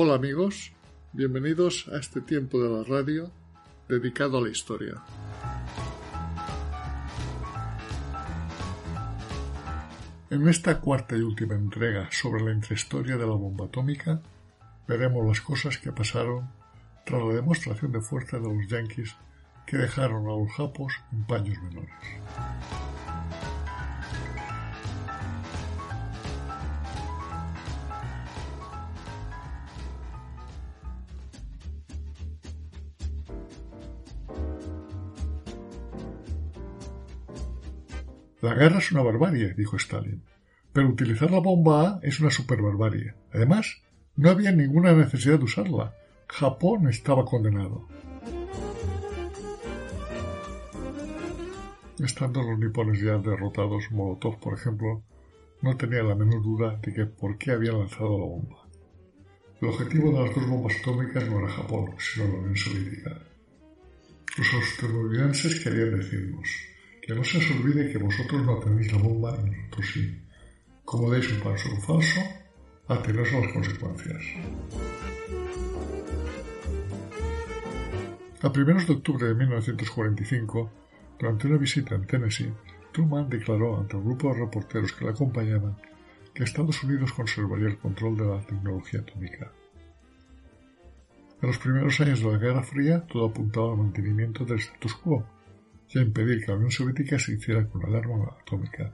Hola amigos, bienvenidos a este tiempo de la radio dedicado a la historia. En esta cuarta y última entrega sobre la intrahistoria de la bomba atómica, veremos las cosas que pasaron tras la demostración de fuerza de los yanquis que dejaron a los japos en paños menores. La guerra es una barbarie, dijo Stalin, pero utilizar la bomba A es una superbarbarie. Además, no había ninguna necesidad de usarla. Japón estaba condenado. Estando los nipones ya derrotados, Molotov, por ejemplo, no tenía la menor duda de que por qué había lanzado la bomba. El objetivo de las dos bombas atómicas no era Japón, sino la Unión Soviética. Los estadounidenses querían decirnos, que no se os olvide que vosotros no tenéis la bomba y nosotros sí. Como deis un paso falso, ateneos a las consecuencias. A primeros de octubre de 1945, durante una visita en Tennessee, Truman declaró ante un grupo de reporteros que le acompañaban que Estados Unidos conservaría el control de la tecnología atómica. En los primeros años de la Guerra Fría, todo apuntaba al mantenimiento del status quo, y a impedir que la Unión Soviética se hiciera con el arma atómica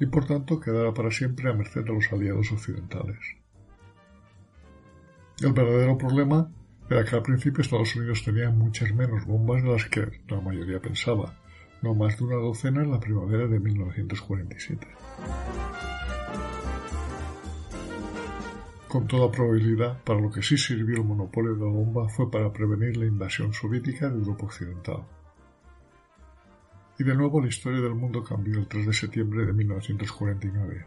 y por tanto quedara para siempre a merced de los aliados occidentales. El verdadero problema era que al principio Estados Unidos tenía muchas menos bombas de las que la mayoría pensaba, no más de una docena en la primavera de 1947. Con toda probabilidad, para lo que sí sirvió el monopolio de la bomba fue para prevenir la invasión soviética de Europa Occidental. Y de nuevo la historia del mundo cambió el 3 de septiembre de 1949,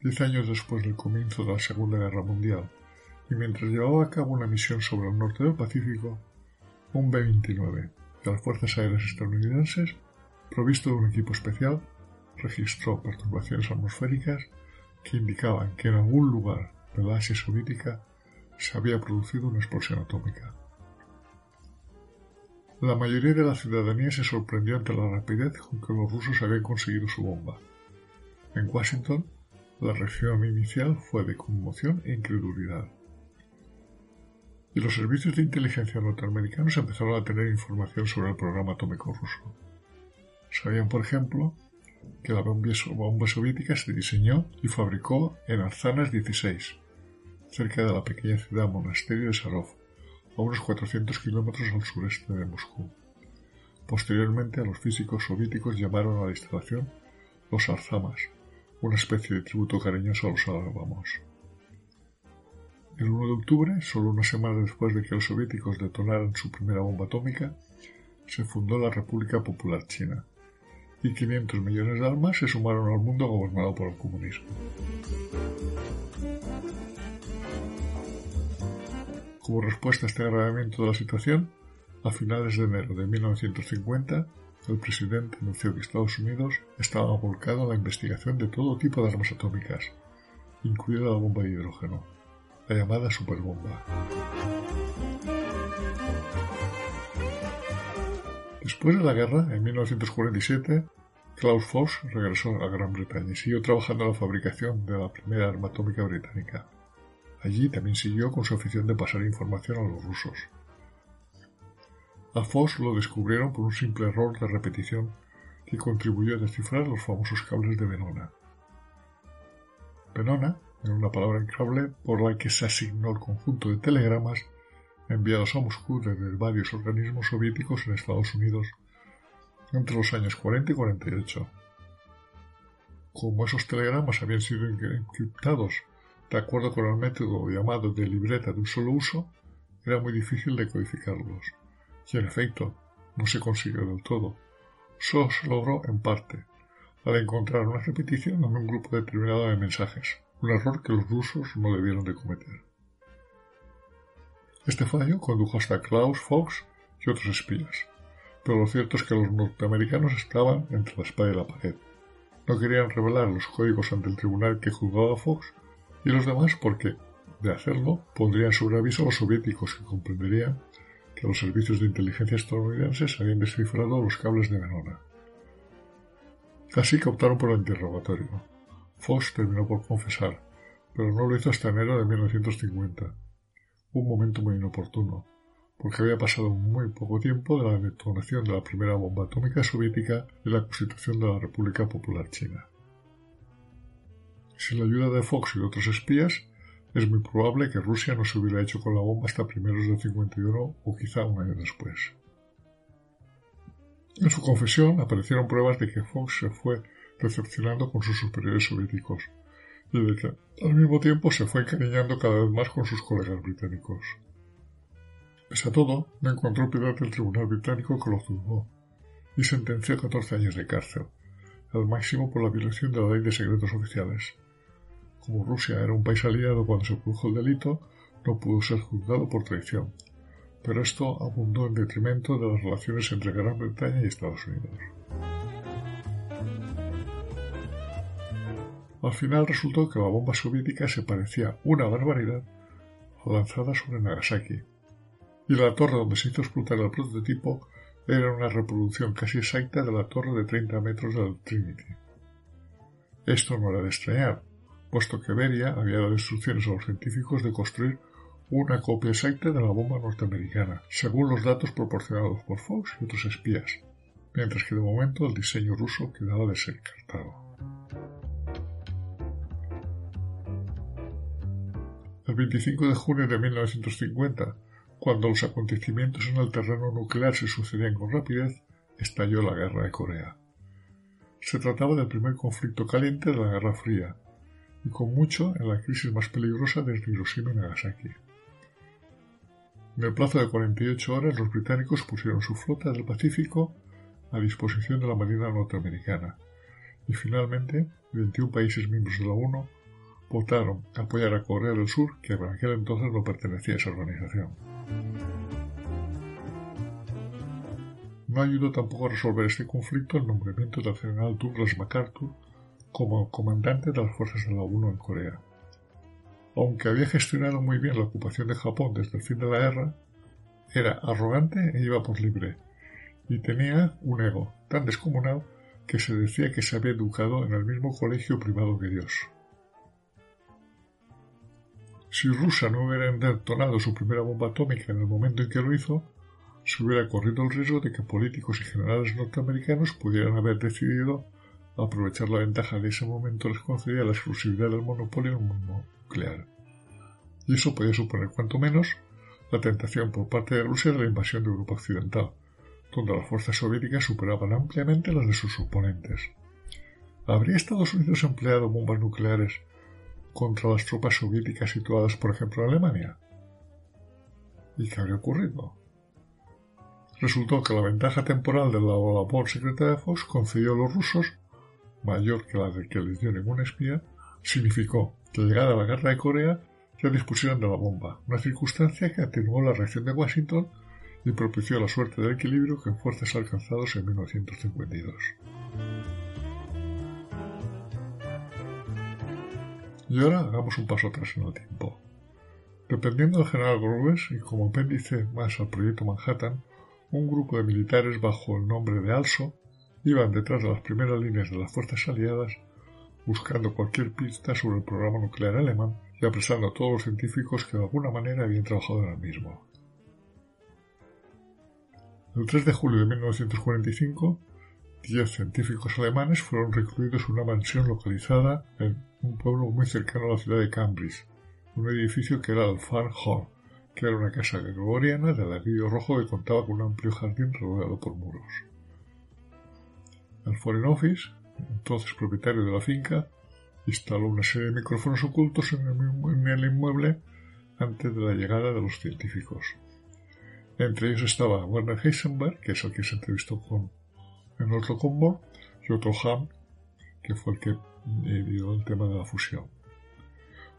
diez años después del comienzo de la Segunda Guerra Mundial, y mientras llevaba a cabo una misión sobre el norte del Pacífico, un B-29 de las Fuerzas Aéreas estadounidenses, provisto de un equipo especial, registró perturbaciones atmosféricas que indicaban que en algún lugar de la Asia soviética se había producido una explosión atómica. La mayoría de la ciudadanía se sorprendió ante la rapidez con que los rusos habían conseguido su bomba. En Washington, la reacción inicial fue de conmoción e incredulidad. Y los servicios de inteligencia norteamericanos empezaron a tener información sobre el programa atómico ruso. Sabían, por ejemplo, que la bomba soviética se diseñó y fabricó en Arzanas 16, cerca de la pequeña ciudad monasterio de Sarov, a unos 400 kilómetros al sureste de Moscú. Posteriormente, los físicos soviéticos llamaron a la instalación los Arzamas, una especie de tributo cariñoso a los Alabamos. El 1 de octubre, solo una semana después de que los soviéticos detonaran su primera bomba atómica, se fundó la República Popular China, y 500 millones de almas se sumaron al mundo gobernado por el comunismo. Como respuesta a este agravamiento de la situación, a finales de enero de 1950, el presidente anunció que Estados Unidos estaba volcado a la investigación de todo tipo de armas atómicas, incluida la bomba de hidrógeno, la llamada superbomba. Después de la guerra, en 1947, Klaus Voss regresó a Gran Bretaña y siguió trabajando en la fabricación de la primera arma atómica británica. Allí también siguió con su afición de pasar información a los rusos. A Foss lo descubrieron por un simple error de repetición que contribuyó a descifrar los famosos cables de Venona. Venona era una palabra clave por la que se asignó el conjunto de telegramas enviados a Moscú desde varios organismos soviéticos en Estados Unidos entre los años 40 y 48. Como esos telegramas habían sido encriptados de acuerdo con el método llamado de libreta de un solo uso, era muy difícil decodificarlos. Y en efecto, no se consiguió del todo. Solo se logró en parte, al encontrar una repetición en un grupo determinado de mensajes, un error que los rusos no debieron de cometer. Este fallo condujo hasta Klaus Fox y otros espías, pero lo cierto es que los norteamericanos estaban entre la espada y la pared. No querían revelar los códigos ante el tribunal que juzgaba a Fox y los demás porque, de hacerlo, pondrían sobre aviso a los soviéticos que comprenderían que los servicios de inteligencia estadounidenses habían descifrado los cables de Venona. Así que optaron por el interrogatorio. Fox terminó por confesar, pero no lo hizo hasta enero de 1950. Un momento muy inoportuno, porque había pasado muy poco tiempo de la detonación de la primera bomba atómica soviética y la constitución de la República Popular China. Sin la ayuda de Fox y otros espías, es muy probable que Rusia no se hubiera hecho con la bomba hasta primeros del 51 o quizá un año después. En su confesión aparecieron pruebas de que Fox se fue decepcionando con sus superiores soviéticos y de que al mismo tiempo se fue encariñando cada vez más con sus colegas británicos. Pese a todo, no encontró piedad del tribunal británico que lo juzgó y sentenció a 14 años de cárcel, al máximo por la violación de la ley de secretos oficiales. Como Rusia era un país aliado cuando se produjo el delito, no pudo ser juzgado por traición, pero esto abundó en detrimento de las relaciones entre Gran Bretaña y Estados Unidos. Al final resultó que la bomba soviética se parecía una barbaridad lanzada sobre Nagasaki, y la torre donde se hizo explotar el prototipo era una reproducción casi exacta de la torre de 30 metros del Trinity. Esto no era de extrañar, puesto que Beria había dado instrucciones a los científicos de construir una copia exacta de la bomba norteamericana, según los datos proporcionados por Fox y otros espías, mientras que de momento el diseño ruso quedaba descartado. El 25 de junio de 1950, cuando los acontecimientos en el terreno nuclear se sucedían con rapidez, estalló la Guerra de Corea. Se trataba del primer conflicto caliente de la Guerra Fría, y con mucho en la crisis más peligrosa desde Hiroshima y Nagasaki. En el plazo de 48 horas los británicos pusieron su flota del Pacífico a disposición de la Marina norteamericana y finalmente 21 países miembros de la ONU votaron apoyar a Corea del Sur, que por aquel entonces no pertenecía a esa organización. No ayudó tampoco a resolver este conflicto el nombramiento del general Douglas MacArthur como comandante de las fuerzas de la ONU en Corea. Aunque había gestionado muy bien la ocupación de Japón desde el fin de la guerra, era arrogante e iba por libre, y tenía un ego tan descomunal que se decía que se había educado en el mismo colegio privado que Dios. Si Rusia no hubiera detonado su primera bomba atómica en el momento en que lo hizo, se hubiera corrido el riesgo de que políticos y generales norteamericanos pudieran haber decidido aprovechar la ventaja de ese momento les concedía la exclusividad del monopolio en el mundo nuclear. Y eso podía suponer cuanto menos la tentación por parte de Rusia de la invasión de Europa Occidental, donde las fuerzas soviéticas superaban ampliamente las de sus oponentes. ¿Habría Estados Unidos empleado bombas nucleares contra las tropas soviéticas situadas, por ejemplo, en Alemania? ¿Y qué habría ocurrido? Resultó que la ventaja temporal de la labor secreta de Fox concedió a los rusos, mayor que la de que les dio ningún espía, significó que llegada la guerra de Corea ya dispusieron de la bomba, una circunstancia que atenuó la reacción de Washington y propició la suerte del equilibrio que en fuerzas alcanzados en 1952. Y ahora hagamos un paso atrás en el tiempo. Dependiendo del general Groves y como apéndice más al proyecto Manhattan, un grupo de militares bajo el nombre de ALSO iban detrás de las primeras líneas de las fuerzas aliadas buscando cualquier pista sobre el programa nuclear alemán y apresando a todos los científicos que de alguna manera habían trabajado en el mismo. El 3 de julio de 1945, 10 científicos alemanes fueron recluidos en una mansión localizada en un pueblo muy cercano a la ciudad de Cambridge, un edificio que era el Farm Hall, que era una casa gregoriana de ladrillo rojo que contaba con un amplio jardín rodeado por muros. El Foreign Office, entonces propietario de la finca, instaló una serie de micrófonos ocultos en el, inmueble antes de la llegada de los científicos. Entre ellos estaba Werner Heisenberg, que es el que se entrevistó con en otro combo, y otro Ham, que fue el que dio el tema de la fusión.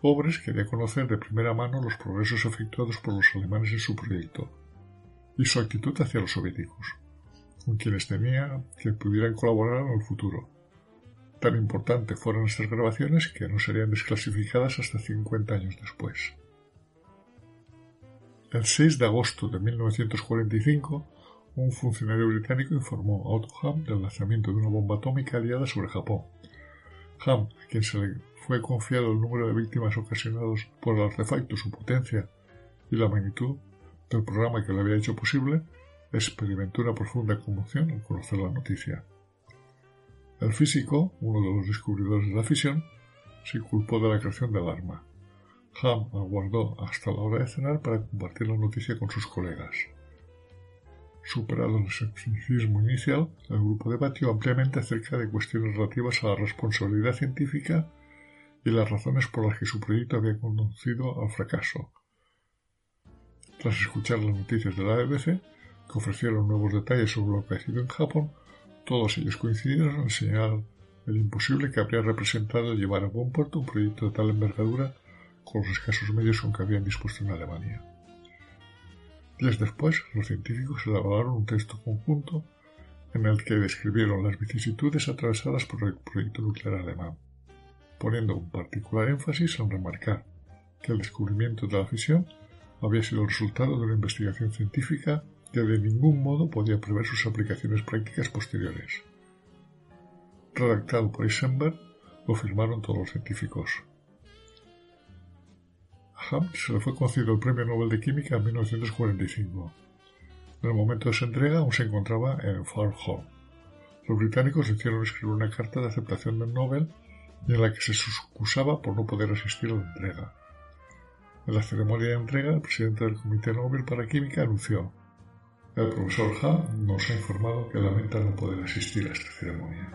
Obres quería conocer de primera mano los progresos efectuados por los alemanes en su proyecto y su actitud hacia los soviéticos, con quienes temía que pudieran colaborar en el futuro. Tan importante fueron estas grabaciones que no serían desclasificadas hasta 50 años después. El 6 de agosto de 1945, un funcionario británico informó a Otto Hahn del lanzamiento de una bomba atómica aliada sobre Japón. Hahn, a quien se le fue confiado el número de víctimas ocasionados por el artefacto, su potencia y la magnitud del programa que lo había hecho posible, experimentó una profunda conmoción al conocer la noticia. El físico, uno de los descubridores de la fisión, se culpó de la creación del arma. Ham aguardó hasta la hora de cenar para compartir la noticia con sus colegas. Superado el escepticismo inicial, el grupo debatió ampliamente acerca de cuestiones relativas a la responsabilidad científica y las razones por las que su proyecto había conducido al fracaso. Tras escuchar las noticias de la BBC, que ofrecieron nuevos detalles sobre lo sido en Japón, todos ellos coincidieron en señalar el imposible que habría representado llevar a buen puerto un proyecto de tal envergadura con los escasos medios con que habían dispuesto en Alemania. Días después, los científicos elaboraron un texto conjunto en el que describieron las vicisitudes atravesadas por el proyecto nuclear alemán, poniendo un particular énfasis en remarcar que el descubrimiento de la fisión había sido resultado de una investigación científica que de ningún modo podía prever sus aplicaciones prácticas posteriores. Redactado por Eisenberg, lo firmaron todos los científicos. Ham se le fue concedido el Premio Nobel de Química en 1945. En el momento de su entrega aún se encontraba en Far Hall. Los británicos hicieron escribir una carta de aceptación del Nobel en la que se excusaba por no poder asistir a la entrega. En la ceremonia de entrega, el presidente del Comité Nobel para Química anunció el profesor Ham nos ha informado que lamenta no poder asistir a esta ceremonia.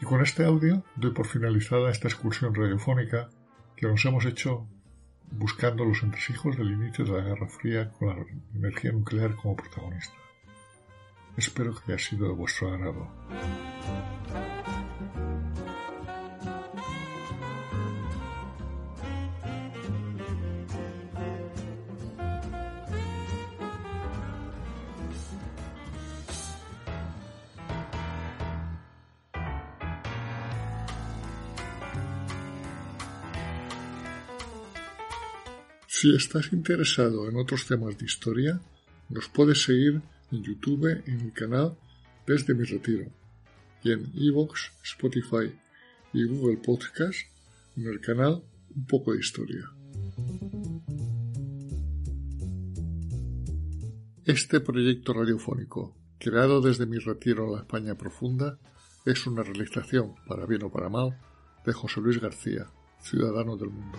Y con este audio doy por finalizada esta excursión radiofónica que nos hemos hecho buscando los entresijos del inicio de la Guerra Fría con la energía nuclear como protagonista. Espero que haya sido de vuestro agrado. Si estás interesado en otros temas de historia, nos puedes seguir en YouTube en mi canal Desde mi retiro y en Evox, Spotify y Google Podcast en el canal Un poco de historia. Este proyecto radiofónico, creado desde mi retiro en la España profunda, es una realización, para bien o para mal, de José Luis García, ciudadano del mundo.